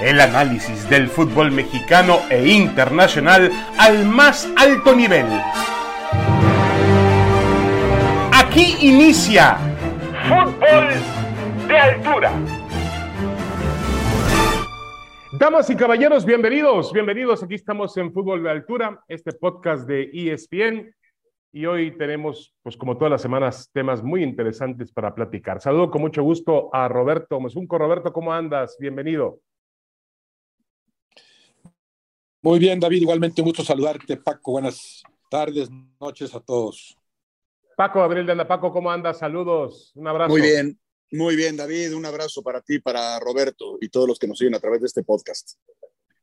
El análisis del fútbol mexicano e internacional al más alto nivel. Aquí inicia Fútbol de Altura. Damas y caballeros, bienvenidos, bienvenidos. Aquí estamos en Fútbol de Altura, este podcast de ESPN. Y hoy tenemos, pues como todas las semanas, temas muy interesantes para platicar. Saludo con mucho gusto a Roberto Mesunco. Roberto, ¿cómo andas? Bienvenido. Muy bien, David. Igualmente un gusto saludarte, Paco. Buenas tardes, noches a todos. Paco, Gabriel de Anda. Paco, ¿cómo andas? Saludos. Un abrazo. Muy bien, muy bien, David. Un abrazo para ti, para Roberto y todos los que nos siguen a través de este podcast.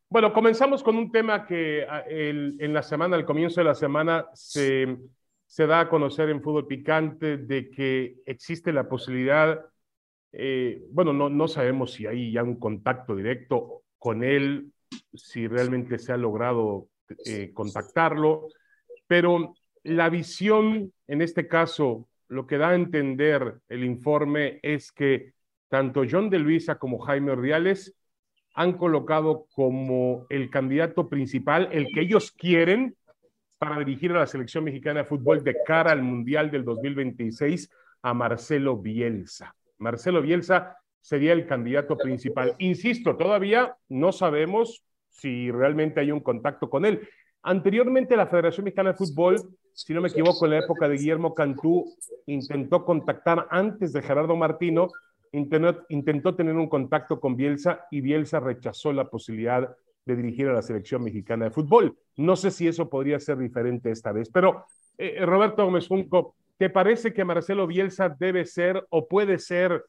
Bueno, comenzamos con un tema que ah, el, en la semana, al comienzo de la semana, se, se, da a conocer en Fútbol Picante de que existe la posibilidad, eh, bueno, no, no sabemos si hay ya un contacto directo con él, si realmente se ha logrado eh, contactarlo, pero la visión, en este caso, lo que da a entender el informe es que tanto John de Luisa como Jaime Ordiales han colocado como el candidato principal, el que ellos quieren para dirigir a la selección mexicana de fútbol de cara al Mundial del 2026 a Marcelo Bielsa. Marcelo Bielsa sería el candidato principal. Insisto, todavía no sabemos si realmente hay un contacto con él. Anteriormente la Federación Mexicana de Fútbol, si no me equivoco, en la época de Guillermo Cantú, intentó contactar antes de Gerardo Martino intentó, tener un contacto con Bielsa y Bielsa rechazó la posibilidad de dirigir a la selección mexicana de fútbol. No sé si eso podría ser diferente esta vez, pero eh, eh, Roberto Gómez Junco, ¿te parece que Marcelo Bielsa debe ser o puede ser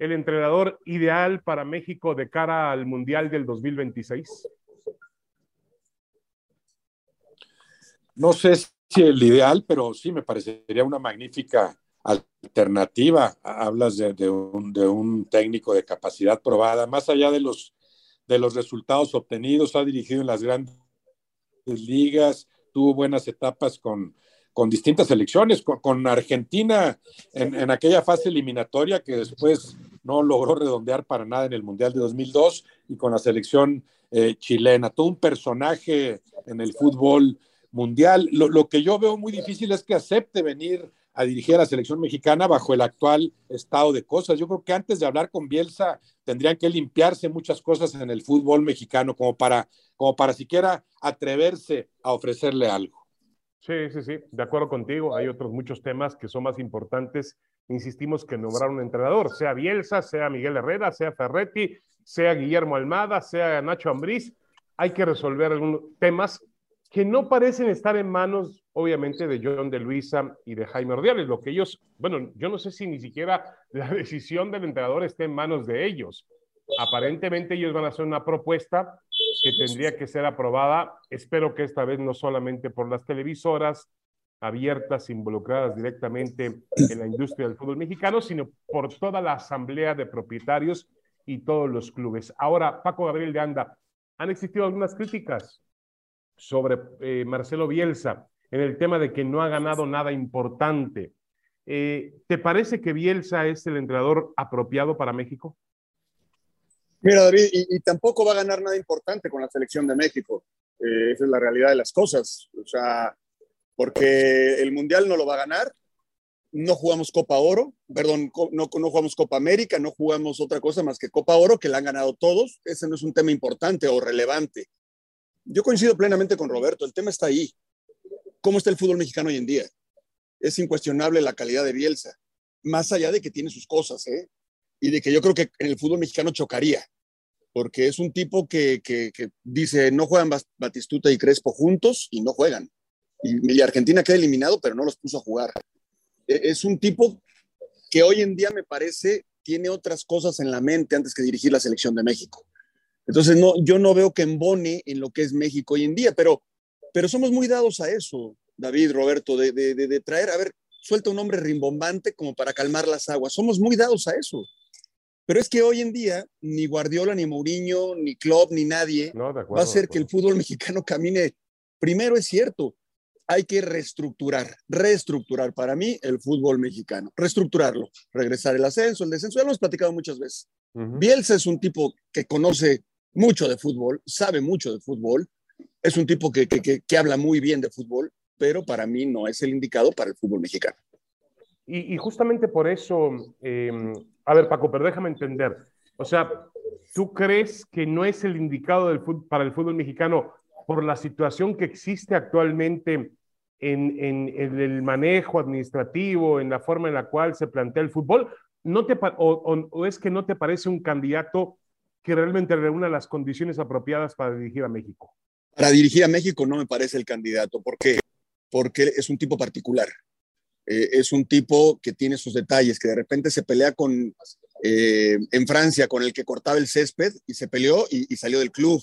el entrenador ideal para México de cara al Mundial del 2026? No sé si el ideal, pero sí me parecería una magnífica alternativa. Hablas de, un, técnico de capacidad probada, más allá de los, de los resultados obtenidos, ha dirigido en las grandes ligas, tuvo buenas etapas con, con distintas selecciones, con, Argentina en, aquella fase eliminatoria que después no logró redondear para nada en el Mundial de 2002 y con la selección eh, chilena. Todo un personaje en el fútbol mundial. Lo, lo, que yo veo muy difícil es que acepte venir a dirigir a la selección mexicana bajo el actual estado de cosas. Yo creo que antes de hablar con Bielsa tendrían que limpiarse muchas cosas en el fútbol mexicano como para, como para siquiera atreverse a ofrecerle algo. Sí, sí, sí, de acuerdo contigo. Hay otros muchos temas que son más importantes. Insistimos que nombrar un entrenador, sea Bielsa, sea Miguel Herrera, sea Ferretti, sea Guillermo Almada, sea Nacho Ambriz. Hay que resolver algunos temas que no parecen estar en manos, obviamente, de John de Luisa y de Jaime Ordiales. Lo que ellos, bueno, yo no sé si ni siquiera la decisión del entrenador esté en manos de ellos. Aparentemente ellos van a hacer una propuesta que tendría que ser aprobada, espero que esta vez no solamente por las televisoras abiertas, involucradas directamente en la industria del fútbol mexicano, sino por toda la asamblea de propietarios y todos los clubes. Ahora, Paco Gabriel de Anda, han existido algunas críticas sobre eh, Marcelo Bielsa en el tema de que no ha ganado nada importante. Eh, ¿Te parece que Bielsa es el entrenador apropiado para México? Mira, David, y, tampoco va a ganar nada importante con la selección de México. Eh, esa es la realidad de las cosas. O sea, porque el Mundial no lo va a ganar, no jugamos Copa Oro, perdón, no, no jugamos Copa América, no jugamos otra cosa más que Copa Oro, que la han ganado todos. Ese no es un tema importante o relevante. Yo coincido plenamente con Roberto, el tema está ahí. ¿Cómo está el fútbol mexicano hoy en día? Es incuestionable la calidad de Bielsa, más allá de que tiene sus cosas, ¿eh? Y de que yo creo que en el fútbol mexicano chocaría, porque es un tipo que, dice, no juegan Batistuta y Crespo juntos y no juegan. Y, y, Argentina queda eliminado, pero no los puso a jugar. E, es un tipo que hoy en día me parece tiene otras cosas en la mente antes que dirigir la selección de México. Entonces, no, yo no veo que embone en lo que es México hoy en día, pero, pero somos muy dados a eso, David, Roberto, de, de, de, traer, a ver, suelta un hombre rimbombante como para calmar las aguas. Somos muy dados a eso. Pero es que hoy en día ni Guardiola, ni Mourinho, ni Klopp, ni nadie va a hacer que el fútbol mexicano camine. Primero es cierto, hay que reestructurar, reestructurar para mí el fútbol mexicano, reestructurarlo, regresar el ascenso, el descenso, ya lo hemos platicado muchas veces. Bielsa es un tipo que conoce mucho de fútbol, sabe mucho de fútbol, es un tipo que, que, habla muy bien de fútbol, pero para mí no es el indicado para el fútbol mexicano. Y, justamente por eso, em, a ver Paco, pero déjame entender, o sea, ¿tú crees que no es el indicado del para el fútbol mexicano por la situación que existe actualmente en, en, el manejo administrativo, en la forma en la cual se plantea el fútbol? ¿No te, o es que no te parece un candidato que realmente reúna las condiciones apropiadas para dirigir a México? Para dirigir a México no me parece el candidato. ¿Por qué? Porque es un tipo particular. Eh, es un tipo que tiene sus detalles, que de repente se pelea con, eh, en Francia con el que cortaba el césped y se peleó y, salió del club.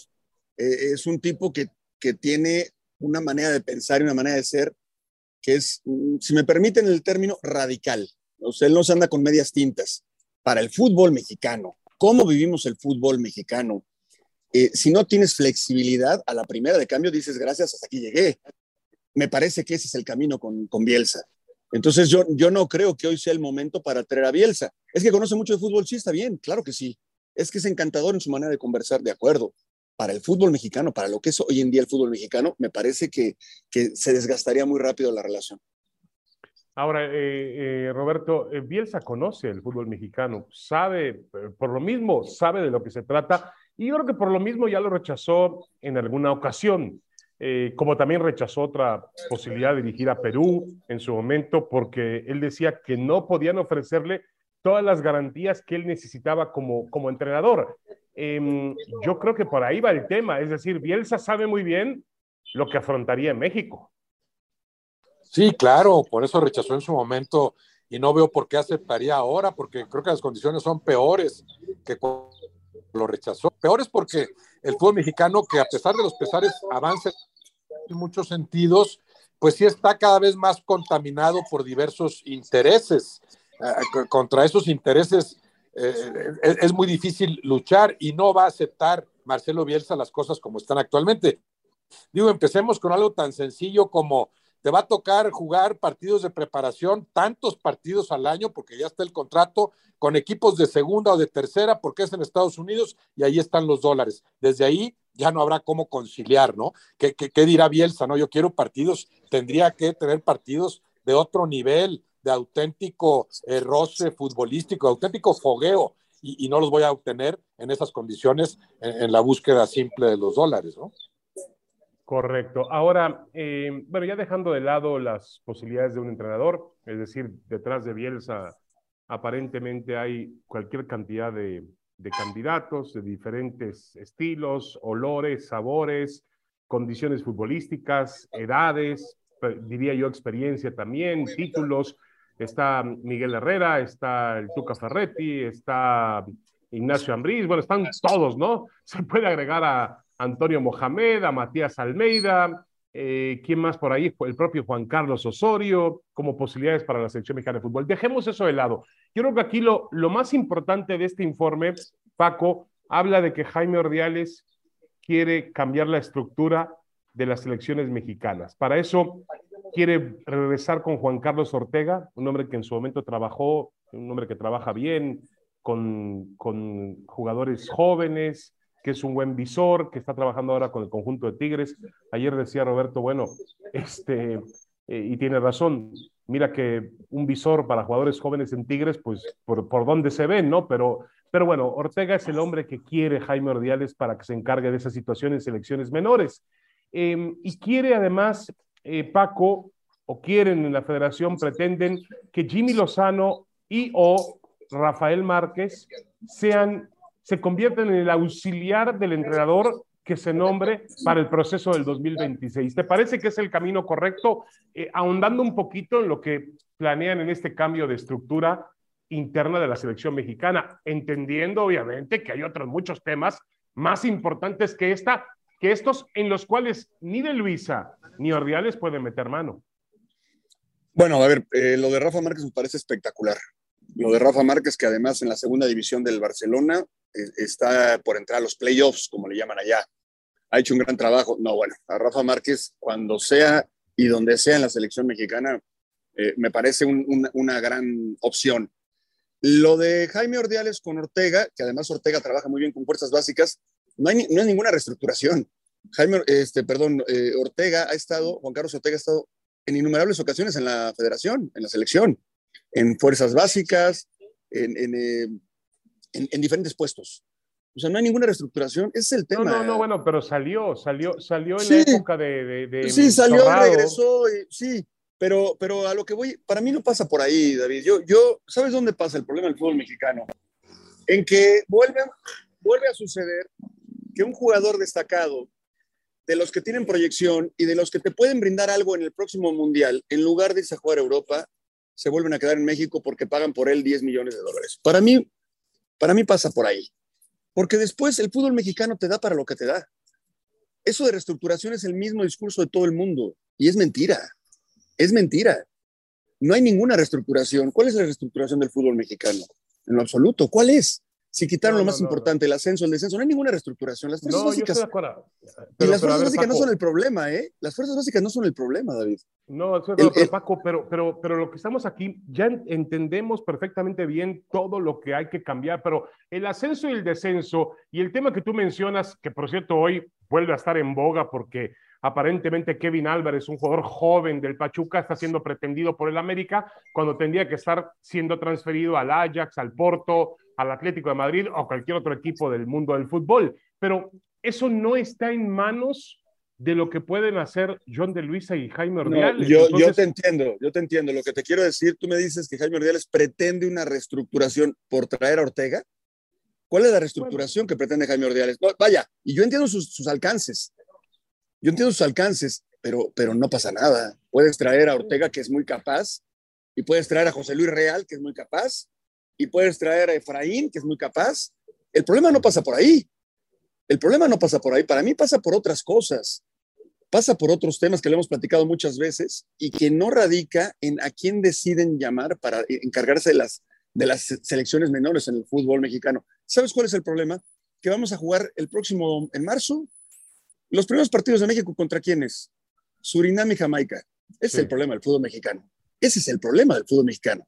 Eh, es un tipo que, que tiene una manera de pensar y una manera de ser que es, mm, si me permiten el término, radical. O él no se anda con medias tintas. Para el fútbol mexicano, cómo vivimos el fútbol mexicano. Eh, si no tienes flexibilidad, a la primera de cambio dices, gracias, hasta aquí llegué. Me parece que ese es el camino con, con Bielsa. Entonces yo, yo no creo que hoy sea el momento para traer a Bielsa. Es que conoce mucho de fútbol, sí, está bien, claro que sí. Es que es encantador en su manera de conversar, de acuerdo. Para el fútbol mexicano, para lo que es hoy en día el fútbol mexicano, me parece que, que se desgastaría muy rápido la relación. Ahora, eh, eh, Roberto, eh, Bielsa conoce el fútbol mexicano, sabe, por lo mismo, sabe de lo que se trata y yo creo que por lo mismo ya lo rechazó en alguna ocasión, como también rechazó otra posibilidad de dirigir a Perú en su momento, porque él decía que no podían ofrecerle todas las garantías que él necesitaba como, como entrenador. Em, yo creo que por ahí va el tema, es decir, Bielsa sabe muy bien lo que afrontaría en México. Sí, claro, por eso rechazó en su momento y no veo por qué aceptaría ahora, porque creo que las condiciones son peores que cuando lo rechazó. Peores porque el fútbol mexicano, que a pesar de los pesares avanza en muchos sentidos, pues sí está cada vez más contaminado por diversos intereses. Eh, contra esos intereses eh, es muy difícil luchar y no va a aceptar Marcelo Bielsa las cosas como están actualmente. Digo, empecemos con algo tan sencillo como te va a tocar jugar partidos de preparación, tantos partidos al año, porque ya está el contrato, con equipos de segunda o de tercera, porque es en Estados Unidos y ahí están los dólares. Desde ahí ya no habrá cómo conciliar, ¿no? ¿Qué, qué, dirá Bielsa? No, yo quiero partidos, tendría que tener partidos de otro nivel, de auténtico eh, roce futbolístico, auténtico fogueo, y, no los voy a obtener en esas condiciones en la búsqueda simple de los dólares, ¿no? Correcto. Ahora, eh, bueno, ya dejando de lado las posibilidades de un entrenador, es decir, detrás de Bielsa aparentemente hay cualquier cantidad de, candidatos de diferentes estilos, olores, sabores, condiciones futbolísticas, edades, diría yo experiencia también, títulos. Está Miguel Herrera, está el Tuca Ferretti, está Ignacio Ambriz, bueno, están todos, ¿no? Se puede agregar a, Antonio Mohamed, a Matías Almeida, eh, ¿quién más por ahí? El propio Juan Carlos Osorio, como posibilidades para la selección mexicana de fútbol. Dejemos eso de lado. Yo creo que aquí lo, lo más importante de este informe, Paco, habla de que Jaime Ordiales quiere cambiar la estructura de las selecciones mexicanas. Para eso quiere regresar con Juan Carlos Ortega, un hombre que en su momento trabajó, un hombre que trabaja bien con, con jugadores jóvenes, que es un buen visor, que está trabajando ahora con el conjunto de Tigres. Ayer decía Roberto, bueno, este, eh, y tiene razón, mira que un visor para jugadores jóvenes en Tigres, pues por, por dónde se ven, ¿no? Pero, pero bueno, Ortega es el hombre que quiere Jaime Ordiales para que se encargue de esa situación en selecciones menores. Em, y quiere además, eh, Paco, o quieren en la federación, pretenden que Jimmy Lozano y o Rafael Márquez sean se convierten en el auxiliar del entrenador que se nombre para el proceso del 2026. ¿Te parece que es el camino correcto? Eh, ahondando un poquito en lo que planean en este cambio de estructura interna de la selección mexicana, entendiendo obviamente que hay otros muchos temas más importantes que esta, que estos en los cuales ni de Luisa ni Ordiales pueden meter mano. Bueno, a ver, eh, lo de Rafa Márquez me parece espectacular. Lo de Rafa Márquez, que además en la segunda división del Barcelona está por entrar a los playoffs, como le llaman allá. Ha hecho un gran trabajo. No, bueno, a Rafa Márquez, cuando sea y donde sea en la selección mexicana, eh, me parece una gran opción. Lo de Jaime Ordiales con Ortega, que además Ortega trabaja muy bien con fuerzas básicas, no hay, no hay ninguna reestructuración. Jaime, este, perdón, eh, Ortega ha estado, Juan Carlos Ortega ha estado en innumerables ocasiones en la federación, en la selección, en fuerzas básicas, en, en, eh, en, diferentes puestos. O sea, no hay ninguna reestructuración, ese es el tema. No, no, no, bueno, pero salió, salió, salió en la época de, de, Sí, salió, regresó, sí, pero, pero a lo que voy, para mí no pasa por ahí, David. Yo, yo, ¿sabes dónde pasa el problema del fútbol mexicano? En que vuelve, vuelve a suceder que un jugador destacado de los que tienen proyección y de los que te pueden brindar algo en el próximo mundial, en lugar de irse a jugar a Europa, se vuelven a quedar en México porque pagan por él 10 millones de dólares. Para mí, para mí pasa por ahí. Porque después el fútbol mexicano te da para lo que te da. Eso de reestructuración es el mismo discurso de todo el mundo y es mentira. Es mentira. No hay ninguna reestructuración. ¿Cuál es la reestructuración del fútbol mexicano? En lo absoluto. ¿Cuál es? Si quitaron lo más importante, el ascenso, el descenso, no hay ninguna reestructuración. Las fuerzas básicas. y las fuerzas básicas no son el problema, ¿eh? Las fuerzas básicas no son el problema, David. No, pero, Paco, pero, pero, pero lo que estamos aquí, ya entendemos perfectamente bien todo lo que hay que cambiar, pero el ascenso y el descenso, y el tema que tú mencionas, que por cierto hoy vuelve a estar en boga porque aparentemente Kevin Álvarez, un jugador joven del Pachuca, está siendo pretendido por el América cuando tendría que estar siendo transferido al Ajax, al Porto, al Atlético de Madrid o cualquier otro equipo del mundo del fútbol. Pero eso no está en manos de lo que pueden hacer John de Luisa y Jaime Ordiales. yo, yo, te entiendo, yo te entiendo. Lo que te quiero decir, tú me dices que Jaime Ordiales pretende una reestructuración por traer a Ortega. ¿Cuál es la reestructuración que pretende Jaime Ordiales? vaya, y yo entiendo sus, sus, alcances. Yo entiendo sus alcances, pero, pero no pasa nada. Puedes traer a Ortega, que es muy capaz, y puedes traer a José Luis Real, que es muy capaz, y puedes traer a Efraín, que es muy capaz. El problema no pasa por ahí. El problema no pasa por ahí. Para mí pasa por otras cosas. Pasa por otros temas que le hemos platicado muchas veces y que no radica en a quién deciden llamar para encargarse de las, de las selecciones menores en el fútbol mexicano. ¿Sabes cuál es el problema? Que vamos a jugar el próximo, en marzo, los primeros partidos de México contra quiénes? Surinam y Jamaica. Ese es el problema del fútbol mexicano. Ese es el problema del fútbol mexicano.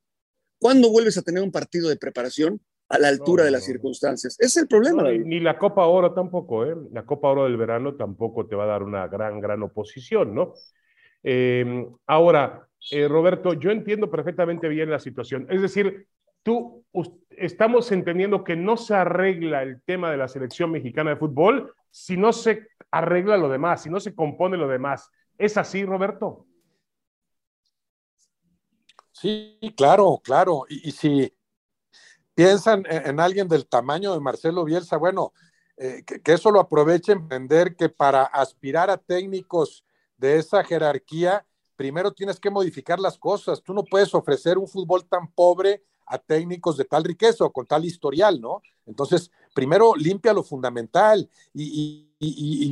¿Cuándo vuelves a tener un partido de preparación a la altura de las circunstancias? Es el problema. ni la Copa Oro tampoco, ¿eh? La Copa Oro del verano tampoco te va a dar una gran, gran oposición, ¿no? Em, ahora, eh, Roberto, yo entiendo perfectamente bien la situación. Es decir, tú estamos entendiendo que no se arregla el tema de la selección mexicana de fútbol si no se arregla lo demás, si no se compone lo demás. ¿Es así, Roberto? Sí, claro, claro. Y, si piensan en, alguien del tamaño de Marcelo Bielsa, bueno, eh, que, eso lo aprovechen, entender que para aspirar a técnicos de esa jerarquía, primero tienes que modificar las cosas. Tú no puedes ofrecer un fútbol tan pobre a técnicos de tal riqueza o con tal historial, ¿no? Entonces, primero limpia lo fundamental y,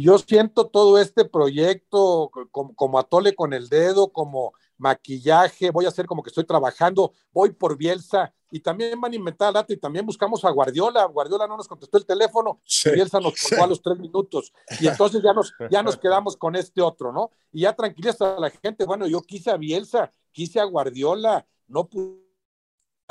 yo siento todo este proyecto como, como atole con el dedo, como maquillaje, voy a hacer como que estoy trabajando, voy por Bielsa. Y también van a inventar dato y también buscamos a Guardiola, Guardiola no nos contestó el teléfono, Bielsa nos colgó a los tres minutos. Y entonces ya nos, ya nos quedamos con este otro, ¿no? Y ya tranquiliza a la gente, bueno, yo quise a Bielsa, quise a Guardiola, no pude,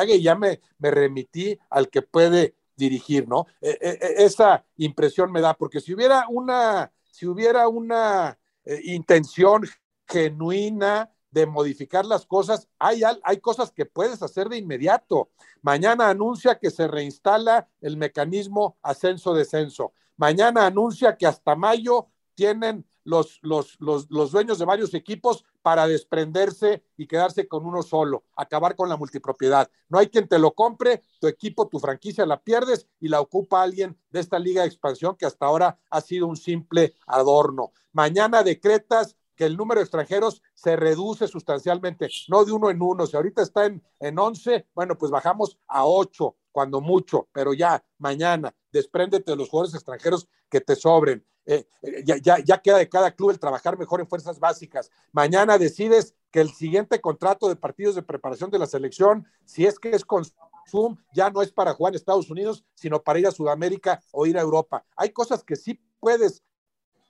y ya me, me remití al que puede dirigir, ¿no? E, e, e, esa impresión me da, porque si hubiera una, si hubiera una eh, intención genuina, de modificar las cosas, hay, hay cosas que puedes hacer de inmediato. Mañana anuncia que se reinstala el mecanismo ascenso-descenso. Mañana anuncia que hasta mayo tienen los, los, los, los, dueños de varios equipos para desprenderse y quedarse con uno solo, acabar con la multipropiedad. No hay quien te lo compre, tu equipo, tu franquicia la pierdes y la ocupa alguien de esta liga de expansión que hasta ahora ha sido un simple adorno. Mañana decretas que el número de extranjeros se reduce sustancialmente, no de uno en uno. Si ahorita está en, en 11, bueno, pues bajamos a 8, cuando mucho, pero ya mañana, despréndete de los jugadores extranjeros que te sobren. Eh, eh, ya, ya, ya queda de cada club el trabajar mejor en fuerzas básicas. Mañana decides que el siguiente contrato de partidos de preparación de la selección, si es que es con Zoom, ya no es para jugar en Estados Unidos, sino para ir a Sudamérica o ir a Europa. Hay cosas que sí puedes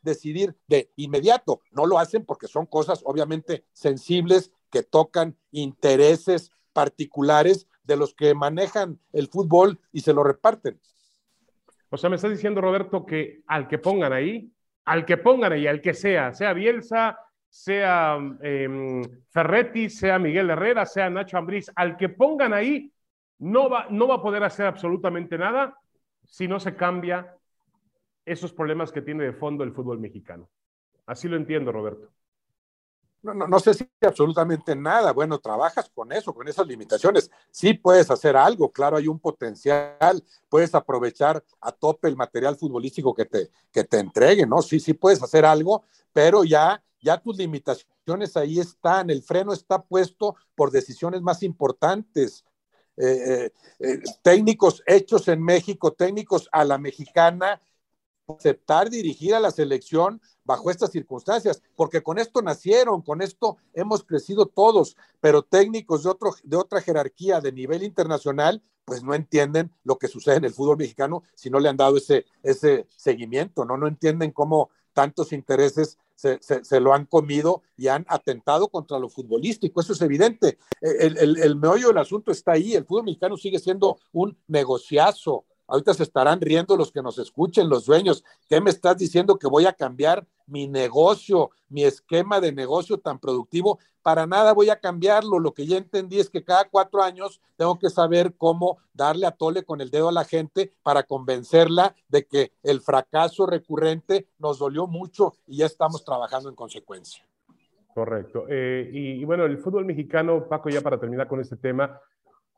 decidir de inmediato. No lo hacen porque son cosas obviamente sensibles que tocan intereses particulares de los que manejan el fútbol y se lo reparten. O sea, me estás diciendo, Roberto, que al que pongan ahí, al que pongan ahí, al que sea, sea Bielsa, sea em, Ferretti, sea Miguel Herrera, sea Nacho Ambriz, al que pongan ahí, no va, no va a poder hacer absolutamente nada si no se cambia esos problemas que tiene de fondo el fútbol mexicano. Así lo entiendo, Roberto. No, no, no, sé si absolutamente nada. Bueno, trabajas con eso, con esas limitaciones. Sí puedes hacer algo, claro, hay un potencial, puedes aprovechar a tope el material futbolístico que te, que te entregue, ¿no? Sí, sí puedes hacer algo, pero ya, ya tus limitaciones ahí están, el freno está puesto por decisiones más importantes. Eh, eh, eh, técnicos hechos en México, técnicos a la mexicana, aceptar dirigir a la selección bajo estas circunstancias, porque con esto nacieron, con esto hemos crecido todos, pero técnicos de, otro, de otra jerarquía de nivel internacional, pues no entienden lo que sucede en el fútbol mexicano si no le han dado ese, ese seguimiento, ¿no? No entienden cómo tantos intereses se, se, lo han comido y han atentado contra lo futbolístico. Eso es evidente. El, el, el meollo del asunto está ahí. El fútbol mexicano sigue siendo un negociazo Ahorita se estarán riendo los que nos escuchen, los dueños. ¿Qué me estás diciendo que voy a cambiar mi negocio, mi esquema de negocio tan productivo? Para nada voy a cambiarlo. Lo que ya entendí es que cada cuatro años tengo que saber cómo darle a tole con el dedo a la gente para convencerla de que el fracaso recurrente nos dolió mucho y ya estamos trabajando en consecuencia. Correcto. Eh, y, y bueno, el fútbol mexicano, Paco, ya para terminar con este tema,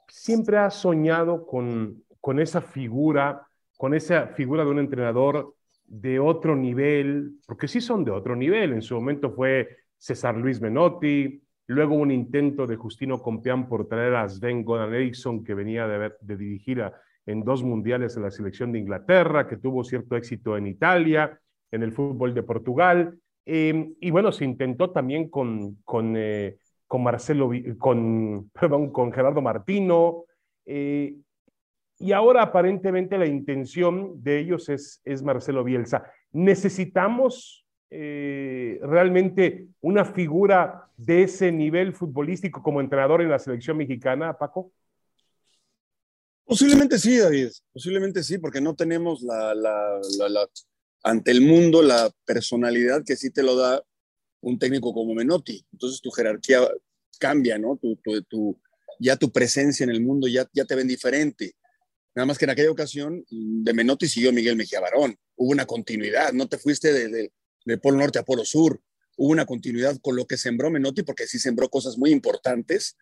siempre ha soñado con con esa figura, con esa figura de un entrenador de otro nivel, porque sí son de otro nivel. En su momento fue César Luis Menotti, luego un intento de Justino Compeán por traer a Sven Goran Eriksson, que venía de, dirigir en dos mundiales en la selección de Inglaterra, que tuvo cierto éxito en Italia, en el fútbol de Portugal. Em, y bueno, se intentó también con, con, eh, con Marcelo, con, con Gerardo Martino. Eh, y ahora aparentemente la intención de ellos es, es Marcelo Bielsa. ¿Necesitamos eh, realmente una figura de ese nivel futbolístico como entrenador en la selección mexicana, Paco? Posiblemente sí, David, posiblemente sí, porque no tenemos la, ante el mundo la personalidad que sí te lo da un técnico como Menotti. Entonces tu jerarquía cambia, ¿no? Tu, ya tu presencia en el mundo ya, ya te ven diferente. Nada más que en aquella ocasión de Menotti siguió Miguel Mejía Barón. Hubo una continuidad, no te fuiste de, Polo Norte a Polo Sur. Hubo una continuidad con lo que sembró Menotti, porque sí sembró cosas muy importantes.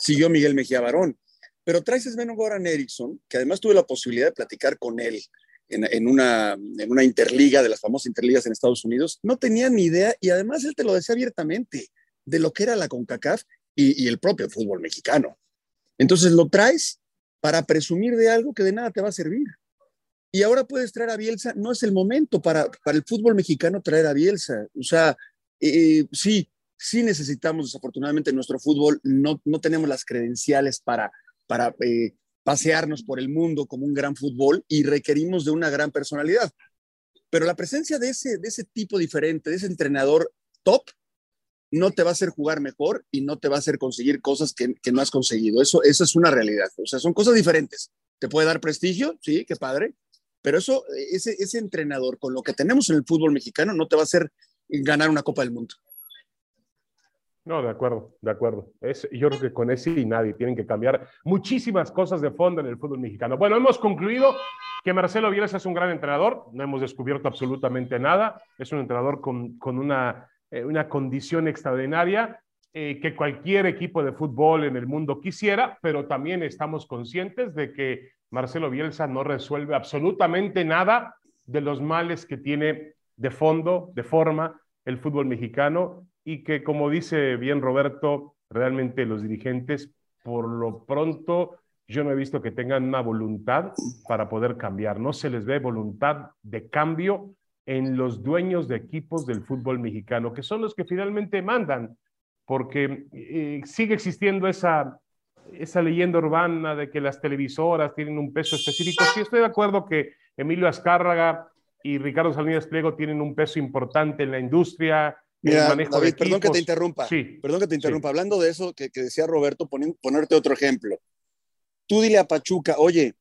Siguió Miguel Mejía Barón. Pero traes a Sven Goran Eriksson, que además tuve la posibilidad de platicar con él en, una, interliga, de las famosas interligas en Estados Unidos. No tenía ni idea y además él te lo decía abiertamente de lo que era la CONCACAF y el propio fútbol mexicano. Entonces lo traes para presumir de algo que de nada te va a servir. Y ahora puedes traer a Bielsa, no es el momento para, para el fútbol mexicano traer a Bielsa. O sea, eh, sí, sí necesitamos, desafortunadamente, nuestro fútbol, no, no tenemos las credenciales para, para eh, pasearnos por el mundo como un gran fútbol y requerimos de una gran personalidad. Pero la presencia de ese, de ese tipo diferente, de ese entrenador top, no te va a hacer jugar mejor y no te va a hacer conseguir cosas que, no has conseguido. Eso, eso es una realidad. O sea, son cosas diferentes. Te puede dar prestigio, sí, qué padre, pero eso, ese, ese entrenador con lo que tenemos en el fútbol mexicano no te va a hacer ganar una Copa del Mundo. No, de acuerdo, de acuerdo. Es, yo creo que con ese y nadie tienen que cambiar muchísimas cosas de fondo en el fútbol mexicano. Bueno, hemos concluido que Marcelo Bielsa es un gran entrenador, no hemos descubierto absolutamente nada, es un entrenador con, con una eh, una condición extraordinaria eh, que cualquier equipo de fútbol en el mundo quisiera, pero también estamos conscientes de que Marcelo Bielsa no resuelve absolutamente nada de los males que tiene de fondo, de forma, el fútbol mexicano y que, como dice bien Roberto, realmente los dirigentes, por lo pronto, yo no he visto que tengan una voluntad para poder cambiar. No se les ve voluntad de cambio en los dueños de equipos del fútbol mexicano, que son los que finalmente mandan, porque eh, sigue existiendo esa, esa leyenda urbana de que las televisoras tienen un peso específico. Sí, estoy de acuerdo que Emilio Azcárraga y Ricardo Salinas Pliego tienen un peso importante en la industria. Mira, David, perdón que te interrumpa. Sí, perdón que te interrumpa. Hablando de eso que, decía Roberto, ponerte otro ejemplo. Tú dile a Pachuca, oye,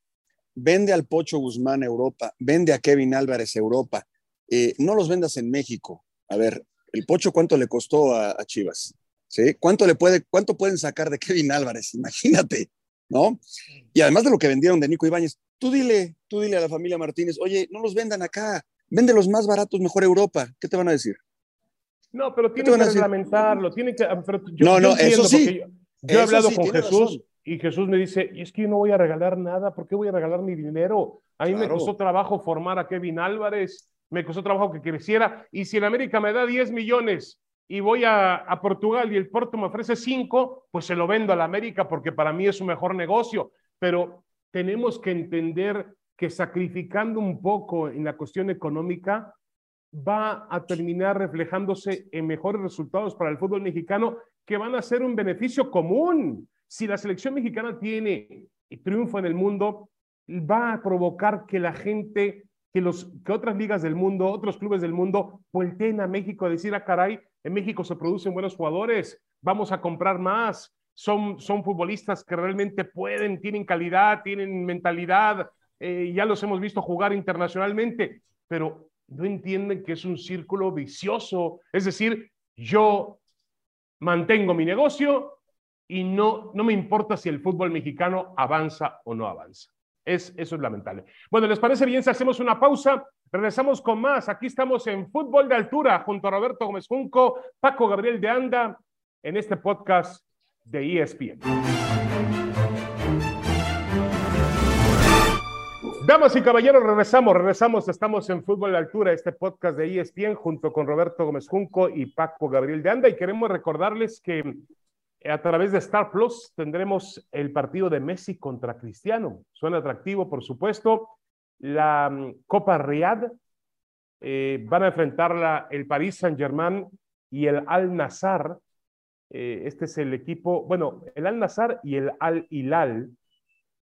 vende al Pocho Guzmán a Europa, vende a Kevin Álvarez a Europa, eh, no los vendas en México. A ver, el Pocho, ¿cuánto le costó a, Chivas? ¿Sí? ¿Cuánto, le puede, ¿Cuánto pueden sacar de Kevin Álvarez? Imagínate, ¿no? Y además de lo que vendieron de Nico Ibáñez, tú dile, tú dile a la familia Martínez, oye, no los vendan acá, vende los más baratos, mejor Europa. ¿Qué te van a decir? No, pero tiene que reglamentarlo, tiene que... no, no, eso sí. Yo, he hablado con Jesús y Jesús me dice, y es que yo no voy a regalar nada, ¿por qué voy a regalar mi dinero? A mí me costó trabajo formar a Kevin Álvarez, me costó trabajo que creciera, y si en América me da 10 millones y voy a, a Portugal y el Porto me ofrece 5, pues se lo vendo a la América porque para mí es un mejor negocio. Pero tenemos que entender que sacrificando un poco en la cuestión económica va a terminar reflejándose en mejores resultados para el fútbol mexicano que van a ser un beneficio común. Si la selección mexicana tiene triunfo en el mundo, va a provocar que la gente, que, otras ligas del mundo, otros clubes del mundo, volteen a México a decir, ah, caray, en México se producen buenos jugadores, vamos a comprar más, son, son futbolistas que realmente pueden, tienen calidad, tienen mentalidad, eh, ya los hemos visto jugar internacionalmente, pero no entienden que es un círculo vicioso. Es decir, yo mantengo mi negocio y no, no me importa si el fútbol mexicano avanza o no avanza. Es, eso es lamentable. Bueno, ¿les parece bien si hacemos una pausa? Regresamos con más. Aquí estamos en Fútbol de Altura junto a Roberto Gómez Junco, Paco Gabriel de Anda, en este podcast de ESPN. Damas y caballeros, regresamos, regresamos, estamos en Fútbol de Altura, este podcast de ESPN junto con Roberto Gómez Junco y Paco Gabriel de Anda y queremos recordarles que a través de Star Plus tendremos el partido de Messi contra Cristiano. Suena atractivo, por supuesto. La mm, Copa Riyadh eh, van a enfrentarla el Paris Saint-Germain y el Al Nassr. Eh, este es el equipo, bueno, el Al Nassr y el Al Hilal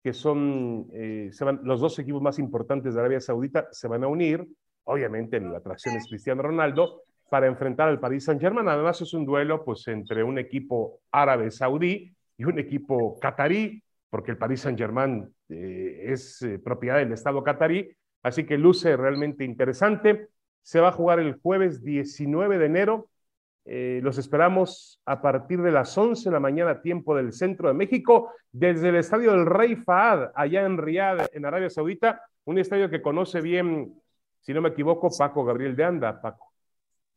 que son eh, los dos equipos más importantes de Arabia Saudita, se van a unir. Obviamente la atracción es Cristiano Ronaldo para enfrentar al Paris Saint-Germain. Además es un duelo pues entre un equipo árabe saudí y un equipo catarí, porque el Paris Saint-Germain eh, es eh, propiedad del Estado catarí. Así que luce realmente interesante. Se va a jugar el jueves 19 de enero eh, los esperamos a partir de las 11 de la mañana, tiempo del centro de México, desde el estadio del Rey Fahad, allá en Riyadh, en Arabia Saudita, un estadio que conoce bien, si no me equivoco, Paco Gabriel de Anda. Paco.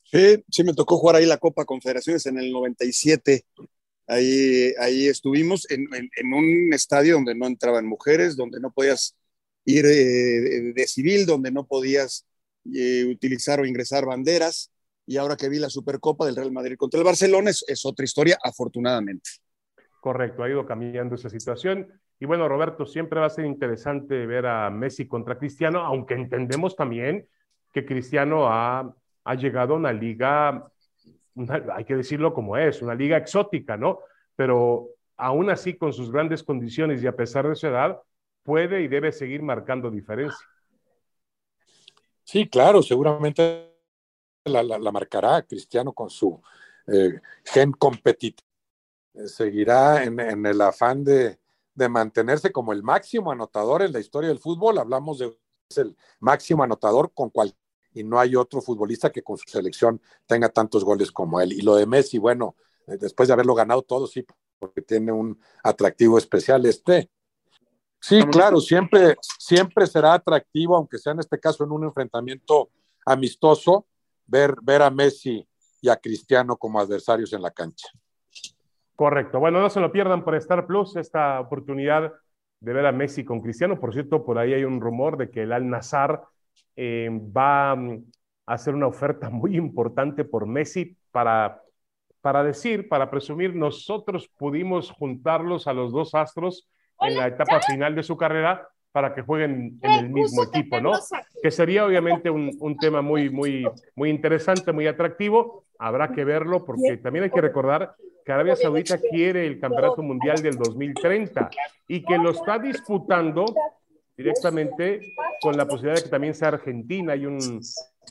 Sí, sí, me tocó jugar ahí la Copa Confederaciones en el 97. Ahí, ahí estuvimos en, un estadio donde no entraban mujeres, donde no podías ir eh, de, civil, donde no podías eh, utilizar o ingresar banderas y ahora que vi la Supercopa del Real Madrid contra el Barcelona es, otra historia, afortunadamente. Correcto, ha ido cambiando esa situación. Y bueno, Roberto, siempre va a ser interesante ver a Messi contra Cristiano, aunque entendemos también que Cristiano ha, ha llegado a una liga, hay que decirlo como es, una liga exótica, ¿no? Pero aún así, con sus grandes condiciones y a pesar de su edad, puede y debe seguir marcando diferencia. Sí, claro, seguramente la, marcará Cristiano con su eh, gen competitivo. Seguirá en, el afán de, mantenerse como el máximo anotador en la historia del fútbol. Hablamos de el máximo anotador con cual y no hay otro futbolista que con su selección tenga tantos goles como él. Y lo de Messi, bueno, eh, después de haberlo ganado todo, sí, porque tiene un atractivo especial este. Sí, claro, siempre, siempre será atractivo, aunque sea en este caso en un enfrentamiento amistoso, ver, ver a Messi y a Cristiano como adversarios en la cancha. Correcto. Bueno, no se lo pierdan por Star Plus, esta oportunidad de ver a Messi con Cristiano. Por cierto, por ahí hay un rumor de que el Al Nazar eh, va mm, a hacer una oferta muy importante por Messi para, para decir, para presumir, nosotros pudimos juntarlos a los dos astros en la etapa final de su carrera para que jueguen en el mismo equipo, ¿no? Que sería obviamente un, un, tema muy, muy, muy interesante, muy atractivo. Habrá que verlo porque también hay que recordar que Arabia Saudita quiere el Campeonato Mundial del 2030 y que lo está disputando directamente con la posibilidad de que también sea Argentina. Hay un,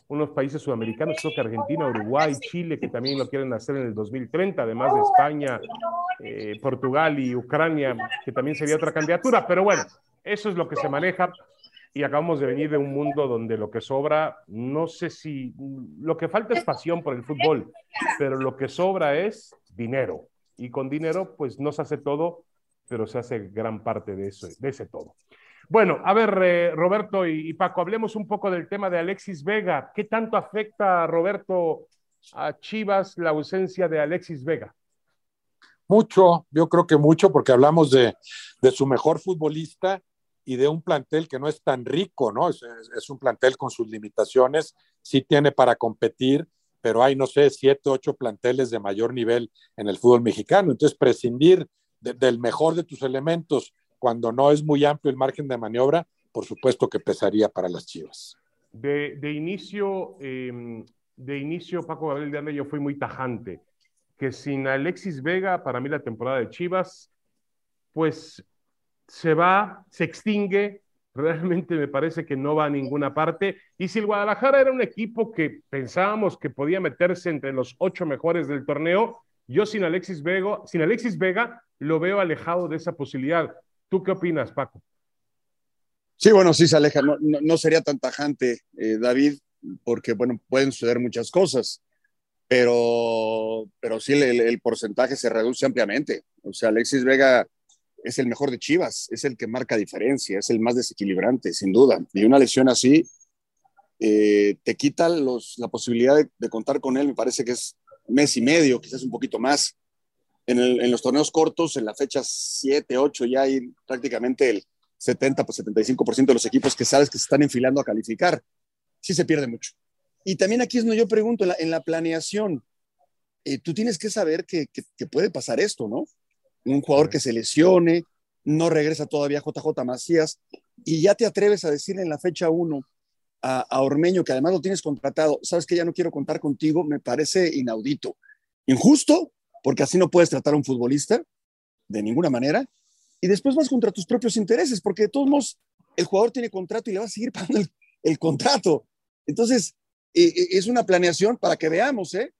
unos países sudamericanos, creo que Argentina, Uruguay, Chile, que también lo quieren hacer en el 2030, además de España, eh, Portugal y Ucrania, que también sería otra candidatura. Pero bueno, eso es lo que se maneja y acabamos de venir de un mundo donde lo que sobra, no sé si, lo que falta es pasión por el fútbol, pero lo que sobra es dinero. Y con dinero, pues no se hace todo, pero se hace gran parte de, eso, de ese todo. Bueno, a ver, eh, Roberto y, Paco, hablemos un poco del tema de Alexis Vega. ¿Qué tanto afecta, Roberto, a Chivas la ausencia de Alexis Vega? Mucho, yo creo que mucho, porque hablamos de, su mejor futbolista y de un plantel que no es tan rico, ¿no? Es, es, un plantel con sus limitaciones, sí tiene para competir, pero hay, no sé, siete, ocho planteles de mayor nivel en el fútbol mexicano. Entonces, prescindir del mejor de tus elementos cuando no es muy amplio el margen de maniobra, por supuesto que pesaría para las Chivas. De, de inicio, eh, de inicio, Paco Gabriel de Anda, yo fui muy tajante, que sin Alexis Vega, para mí la temporada de Chivas, pues se va, se extingue, realmente me parece que no va a ninguna parte. Y si el Guadalajara era un equipo que pensábamos que podía meterse entre los ocho mejores del torneo, yo sin Alexis Vega, sin Alexis Vega lo veo alejado de esa posibilidad. ¿Tú qué opinas, Paco? Sí, bueno, sí se aleja. No, sería tan tajante, eh, David, porque bueno, pueden suceder muchas cosas, pero, pero sí el, porcentaje se reduce ampliamente. O sea, Alexis Vega es el mejor de Chivas, es el que marca diferencia, es el más desequilibrante, sin duda. Y una lesión así eh, te quita los, la posibilidad de, contar con él, me parece que es mes y medio, quizás un poquito más. En, los torneos cortos, en la fecha 7, 8, ya hay prácticamente el 70, pues 75% de los equipos que sabes que se están enfilando a calificar. Sí se pierde mucho. Y también aquí es donde yo pregunto, en la, planeación, eh, tú tienes que saber que, puede pasar esto, ¿no? un jugador que se lesione, no regresa todavía JJ Macías, y ya te atreves a decirle en la fecha 1 a, Ormeño, que además lo tienes contratado, sabes que ya no quiero contar contigo, me parece inaudito. Injusto, porque así no puedes tratar a un futbolista de ninguna manera, y después vas contra tus propios intereses, porque de todos modos el jugador tiene contrato y le va a seguir pagando el, contrato. Entonces, eh, eh, es una planeación para que veamos, ¿eh?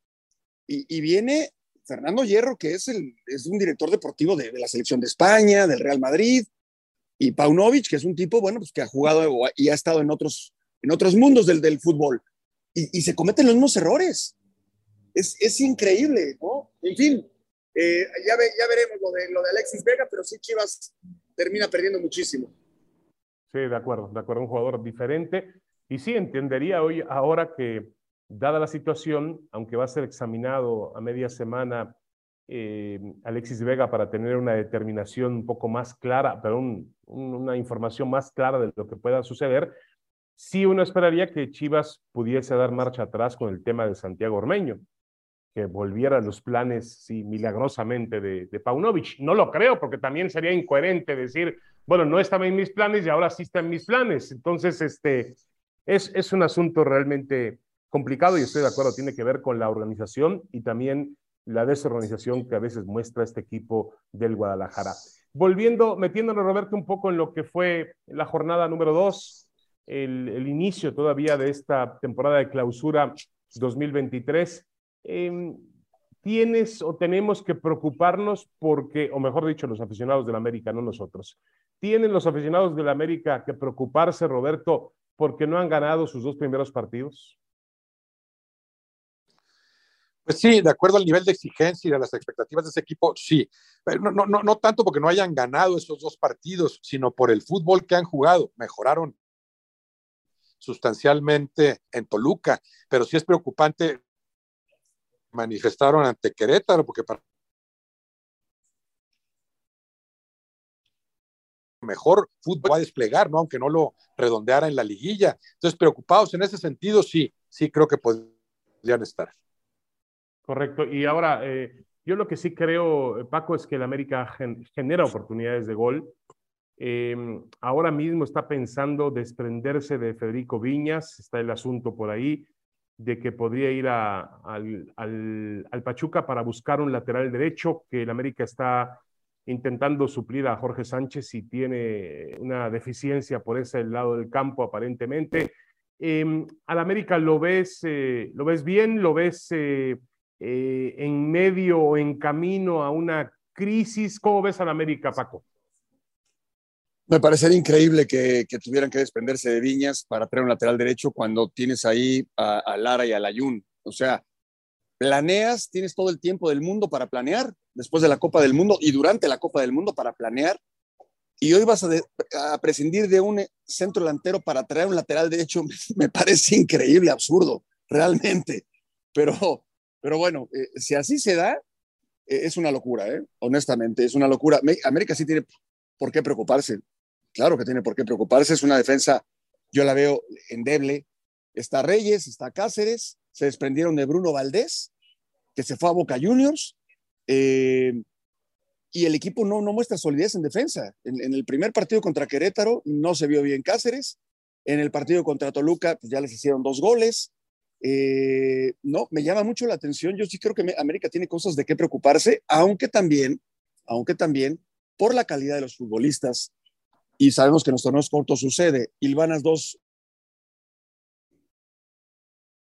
Y, viene Fernando Hierro, que es, el, es un director deportivo de, la selección de España, del Real Madrid, y Paunovic, que es un tipo, bueno, pues que ha jugado y ha estado en otros, en otros mundos del, del fútbol. Y, se cometen los mismos errores. Es, es increíble, ¿no? En fin, eh, ya, ya veremos lo de, lo de Alexis Vega, pero sí Chivas termina perdiendo muchísimo. Sí, de acuerdo, de acuerdo, un jugador diferente. Y sí, entendería hoy, ahora que Dada la situación, aunque va a ser examinado a media semana eh, Alexis Vega para tener una determinación un poco más clara, pero una información más clara de lo que pueda suceder, sí uno esperaría que Chivas pudiese dar marcha atrás con el tema de Santiago Ormeño, que volviera los planes, sí, milagrosamente de, de Paunovic. No lo creo, porque también sería incoherente decir, bueno, no estaba en mis planes y ahora sí está en mis planes. Entonces, este, es, es un asunto realmente complicado y estoy de acuerdo, tiene que ver con la organización y también la desorganización que a veces muestra este equipo del Guadalajara. Volviendo, metiéndonos, Roberto, un poco en lo que fue la jornada número dos, el, inicio todavía de esta temporada de clausura 2023. Em, ¿Tienes o tenemos que preocuparnos porque, o mejor dicho, los aficionados del América, no nosotros, ¿tienen los aficionados del América que preocuparse, Roberto, porque no han ganado sus dos primeros partidos? Pues sí, de acuerdo al nivel de exigencia y de las expectativas de ese equipo, sí. No, no, no, no tanto porque no hayan ganado esos dos partidos, sino por el fútbol que han jugado. Mejoraron sustancialmente en Toluca, pero sí es preocupante. Manifestaron ante Querétaro, porque para mejor fútbol va a desplegar, ¿no? Aunque no lo redondeara en la liguilla. Entonces, preocupados en ese sentido, sí, sí creo que podrían estar. Correcto. Y ahora, eh, yo lo que sí creo, eh, Paco, es que el América genera oportunidades de gol. Em, ahora mismo está pensando desprenderse de Federico Viñas, está el asunto por ahí de que podría ir al, al, Pachuca para buscar un lateral derecho, que el América está intentando suplir a Jorge Sánchez y tiene una deficiencia por ese lado del campo aparentemente. Eh, al América lo ves, eh, lo ves bien, lo ves eh, en medio o en camino a una crisis. ¿Cómo ves a la América, Paco? Me parecería increíble que, tuvieran que desprenderse de Viñas para traer un lateral derecho cuando tienes ahí a, Lara y a Layún. O sea, planeas, tienes todo el tiempo del mundo para planear, después de la Copa del Mundo y durante la Copa del Mundo para planear. Y hoy vas a, prescindir de un centro delantero para traer un lateral derecho. Me parece increíble, absurdo, realmente. Pero, pero bueno, eh, si así se da, eh, es una locura, ¿eh? honestamente, es una locura. América sí tiene por qué preocuparse. Claro que tiene por qué preocuparse. Es una defensa, yo la veo endeble. Está Reyes, está Cáceres, se desprendieron de Bruno Valdés, que se fue a Boca Juniors. Eh, y el equipo no, no muestra solidez en defensa. En, el primer partido contra Querétaro no se vio bien Cáceres. En el partido contra Toluca, pues ya les hicieron dos goles. Eh, no, me llama mucho la atención. Yo sí creo que América tiene cosas de qué preocuparse, aunque también, aunque también por la calidad de los futbolistas, y sabemos que en los torneos cortos sucede, Ilvanas 2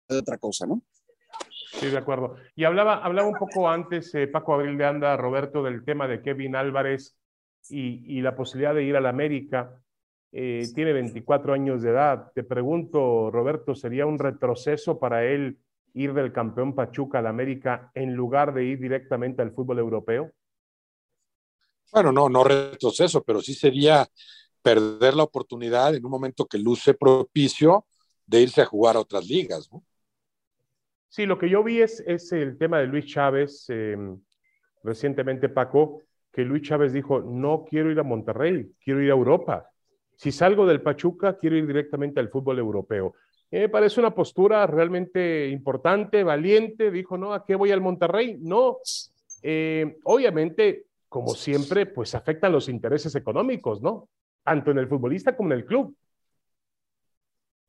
es otra cosa, ¿no? Sí, de acuerdo. Y hablaba, hablaba un poco antes, eh, Paco Abril de Anda, Roberto, del tema de Kevin Álvarez y, y la posibilidad de ir a la América. Eh, tiene 24 años de edad. Te pregunto, Roberto, ¿sería un retroceso para él ir del campeón Pachuca a la América en lugar de ir directamente al fútbol europeo? Bueno, no, no retroceso, pero sí sería perder la oportunidad en un momento que luce propicio de irse a jugar a otras ligas. Sí, lo que yo vi es, el tema de Luis Chávez, em, recientemente Paco, que Luis Chávez dijo, no quiero ir a Monterrey, quiero ir a Europa. Si salgo del Pachuca, quiero ir directamente al fútbol europeo. me parece una postura realmente importante, valiente. Dijo, no, ¿a qué voy al Monterrey? No. Eh, obviamente, como siempre, pues afectan los intereses económicos, ¿no? Tanto en el futbolista como en el club.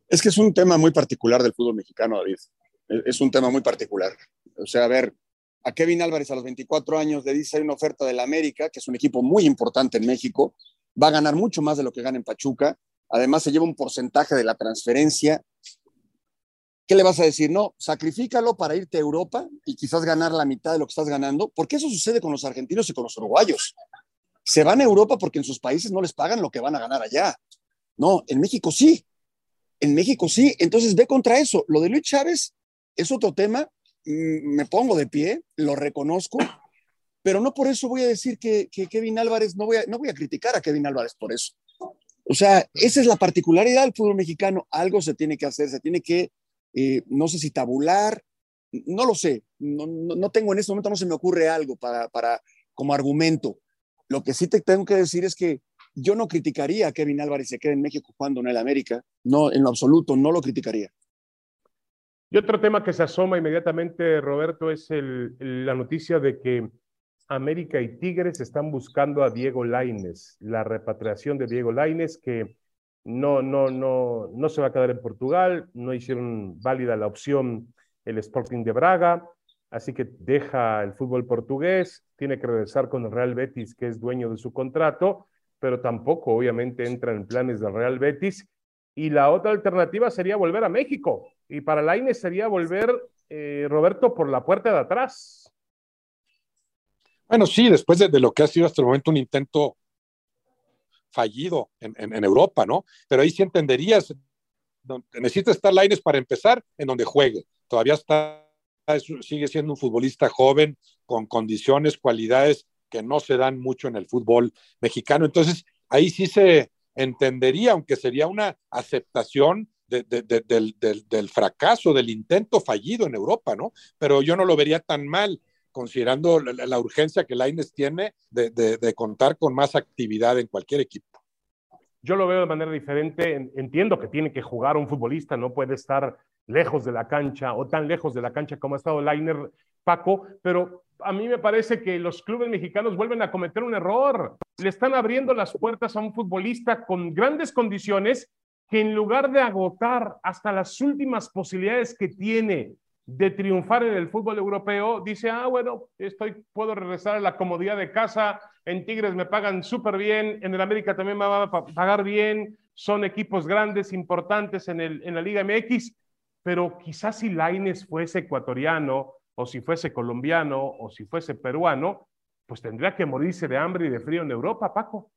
Es que es un tema muy particular del fútbol mexicano, David. Es un tema muy particular. O sea, a ver, a Kevin Álvarez a los 24 años le dice hay una oferta del América, que es un equipo muy importante en México, va a ganar mucho más de lo que gana en Pachuca. Además, se lleva un porcentaje de la transferencia. ¿Qué le vas a decir? No, sacrifícalo para irte a Europa y quizás ganar la mitad de lo que estás ganando, porque eso sucede con los argentinos y con los uruguayos. Se van a Europa porque en sus países no les pagan lo que van a ganar allá. No, en México sí. En México sí. Entonces ve contra eso. Lo de Luis Chávez es otro tema. Mm, me pongo de pie, lo reconozco, pero no por eso voy a decir que, Kevin Álvarez, no voy, a, no voy a criticar a Kevin Álvarez por eso. O sea, esa es la particularidad del fútbol mexicano. Algo se tiene que hacer, se tiene que, eh, no sé si tabular, no lo sé, no, no, tengo en este momento, no se me ocurre algo para, para, como argumento. Lo que sí te tengo que decir es que yo no criticaría a Kevin Álvarez se quede en México jugando en el América, no, en lo absoluto, no lo criticaría. Y otro tema que se asoma inmediatamente, Roberto, es el, la noticia de que América y Tigres están buscando a Diego Laines, la repatriación de Diego Laines, que no, no, no, no se va a quedar en Portugal, no hicieron válida la opción el Sporting de Braga, así que deja el fútbol portugués, tiene que regresar con el Real Betis, que es dueño de su contrato, pero tampoco obviamente entra en planes del Real Betis. Y la otra alternativa sería volver a México. Y para Laines sería volver, eh, Roberto, por la puerta de atrás. Bueno, sí, después de, lo que ha sido hasta el momento un intento fallido en, Europa, ¿no? Pero ahí sí entenderías, necesita estar Laines para empezar en donde juegue. Todavía está, sigue siendo un futbolista joven, con condiciones, cualidades que no se dan mucho en el fútbol mexicano. Entonces, ahí sí se entendería, aunque sería una aceptación del, del, fracaso, del intento fallido en Europa, ¿no? Pero yo no lo vería tan mal considerando la, urgencia que Laines tiene de, contar con más actividad en cualquier equipo. Yo lo veo de manera diferente. Entiendo que tiene que jugar un futbolista, no puede estar lejos de la cancha o tan lejos de la cancha como ha estado Lainer Paco, pero a mí me parece que los clubes mexicanos vuelven a cometer un error. Le están abriendo las puertas a un futbolista con grandes condiciones que en lugar de agotar hasta las últimas posibilidades que tiene de triunfar en el fútbol europeo, dice, ah, bueno, estoy, puedo regresar a la comodidad de casa, en Tigres me pagan súper bien, en el América también me van a pagar bien, son equipos grandes, importantes en, el, en la Liga MX, pero quizás si Laines fuese ecuatoriano, o si fuese colombiano, o si fuese peruano, pues tendría que morirse de hambre y de frío en Europa, Paco.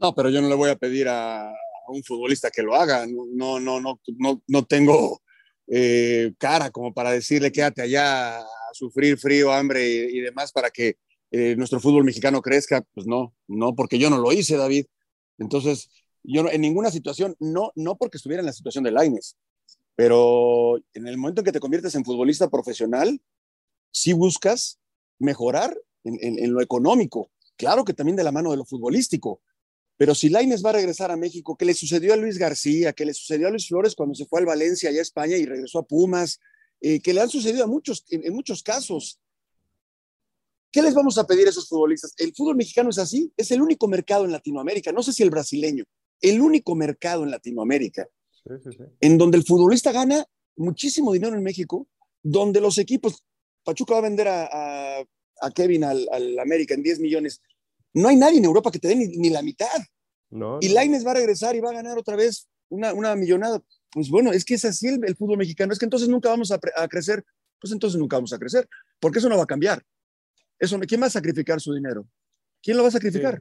No, pero yo no le voy a pedir a, un futbolista que lo haga. No, no, no, no, no tengo eh, cara como para decirle quédate allá a sufrir frío, hambre y, demás para que eh, nuestro fútbol mexicano crezca. Pues no, no, porque yo no lo hice, David. Entonces, yo en ninguna situación, no, no porque estuviera en la situación de Laines, pero en el momento en que te conviertes en futbolista profesional, sí buscas mejorar en, lo económico, claro que también de la mano de lo futbolístico, pero si Laines va a regresar a México, ¿qué le sucedió a Luis García? ¿Qué le sucedió a Luis Flores cuando se fue al Valencia, allá a España, y regresó a Pumas? Eh, que le han sucedido a muchos, en, muchos casos. ¿Qué les vamos a pedir a esos futbolistas? El fútbol mexicano es así, es el único mercado en Latinoamérica, no sé si el brasileño, el único mercado en Latinoamérica, en donde el futbolista gana muchísimo dinero en México, donde los equipos, Pachuca va a vender a, Kevin al, América en 10 millones, no hay nadie en Europa que te dé ni, la mitad. y Laines va a regresar y va a ganar otra vez una, una millonada. Pues bueno, es que es así el, fútbol mexicano, es que entonces nunca vamos a, crecer, pues entonces nunca vamos a crecer, porque eso no va a cambiar. Eso, ¿Quién va a sacrificar su dinero? ¿Quién lo va a sacrificar?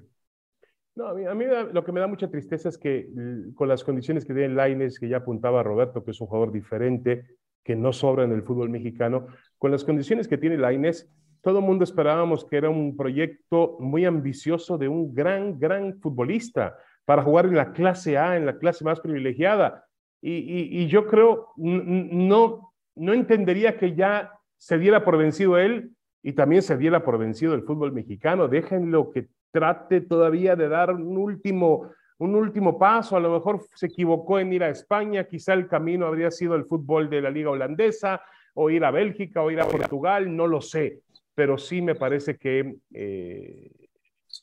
No, a mí, lo que me da mucha tristeza es que con las condiciones que tiene Laines, que ya apuntaba Roberto, que es un jugador diferente, que no sobra en el fútbol mexicano, con las condiciones que tiene Laines, todo el mundo esperábamos que era un proyecto muy ambicioso de un gran, gran futbolista para jugar en la clase A, en la clase más privilegiada. Y, yo creo, no, no entendería que ya se diera por vencido él y también se diera por vencido el fútbol mexicano. Déjenlo que trate todavía de dar un último, un último paso. A lo mejor se equivocó en ir a España, quizá el camino habría sido el fútbol de la liga holandesa, o ir a Bélgica, o ir a Portugal, no lo sé. Pero sí me parece que eh,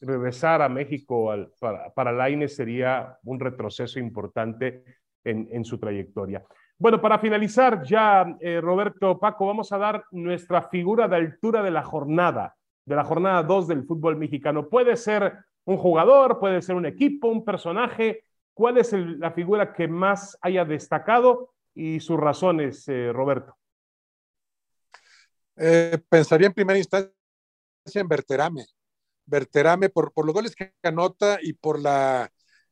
regresar a México para, para Laine sería un retroceso importante en, su trayectoria. Bueno, para finalizar ya, eh, Roberto Paco, vamos a dar nuestra figura de altura de la jornada, de la jornada 2 del fútbol mexicano. Puede ser un jugador, puede ser un equipo, un personaje. ¿Cuál es la figura que más haya destacado y sus razones, eh, Roberto? Eh, pensaría en primera instancia en Berterame. Berterame por, por los goles que anota y por la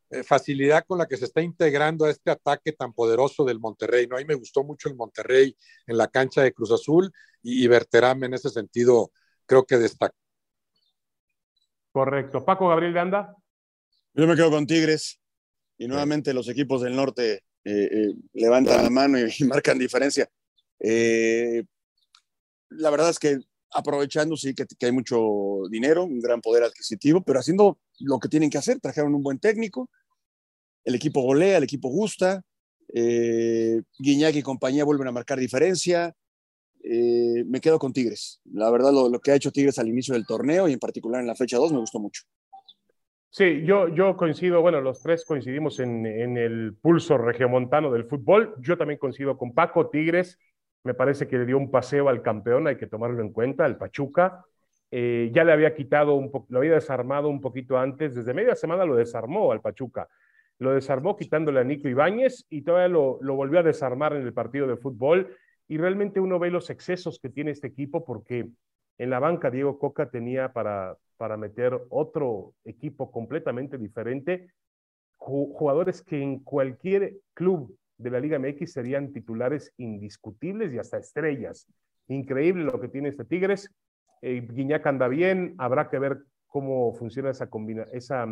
eh, facilidad con la que se está integrando a este ataque tan poderoso del Monterrey. ¿no? A mí me gustó mucho el Monterrey en la cancha de Cruz Azul y, y Berterame en ese sentido creo que destaca. Correcto. Paco Gabriel de Anda. Yo me quedo con Tigres y nuevamente los equipos del norte eh, eh, levantan la mano y, marcan diferencia. La verdad es que aprovechando, sí, que, hay mucho dinero, un gran poder adquisitivo, pero haciendo lo que tienen que hacer. Trajeron un buen técnico, el equipo golea, el equipo gusta, eh, y compañía vuelven a marcar diferencia. Eh, me quedo con Tigres. La verdad, lo, que ha hecho Tigres al inicio del torneo y en particular en la fecha 2 me gustó mucho. Sí, yo, yo coincido, bueno, los tres coincidimos en, en el pulso regiomontano del fútbol. Yo también coincido con Paco, Tigres. Me parece que le dio un paseo al campeón, hay que tomarlo en cuenta, al Pachuca. Eh, ya le había quitado, un lo había desarmado un poquito antes, desde media semana lo desarmó al Pachuca lo desarmó quitándole a Nico Ibáñez y todavía lo, volvió a desarmar en el partido de fútbol. Y realmente uno ve los excesos que tiene este equipo porque en la banca Diego Coca tenía para, para meter otro equipo completamente diferente, jugadores que en cualquier club de la Liga MX serían titulares indiscutibles y hasta estrellas. Increíble lo que tiene este Tigres. Eh, Guiñac anda bien, habrá que ver cómo funciona esa, combina esa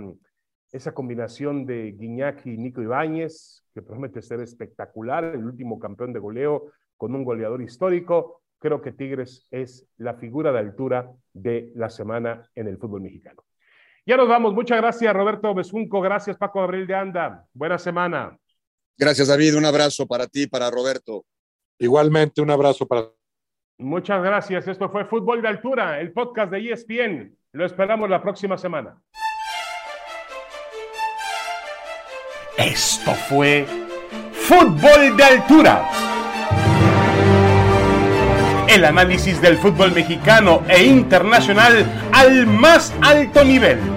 esa combinación de Guiñac y Nico Ibáñez, que promete ser espectacular, el último campeón de goleo con un goleador histórico. Creo que Tigres es la figura de altura de la semana en el fútbol mexicano. Ya nos vamos. Muchas gracias, Roberto Besunco. Gracias, Paco Abril de Anda. Buena semana. Gracias, David. Un abrazo para ti, para Roberto. Igualmente, un abrazo para. Muchas gracias. Esto fue Fútbol de Altura, el podcast de ESPN. Lo esperamos la próxima semana. Esto fue Fútbol de Altura. El análisis del fútbol mexicano e internacional al más alto nivel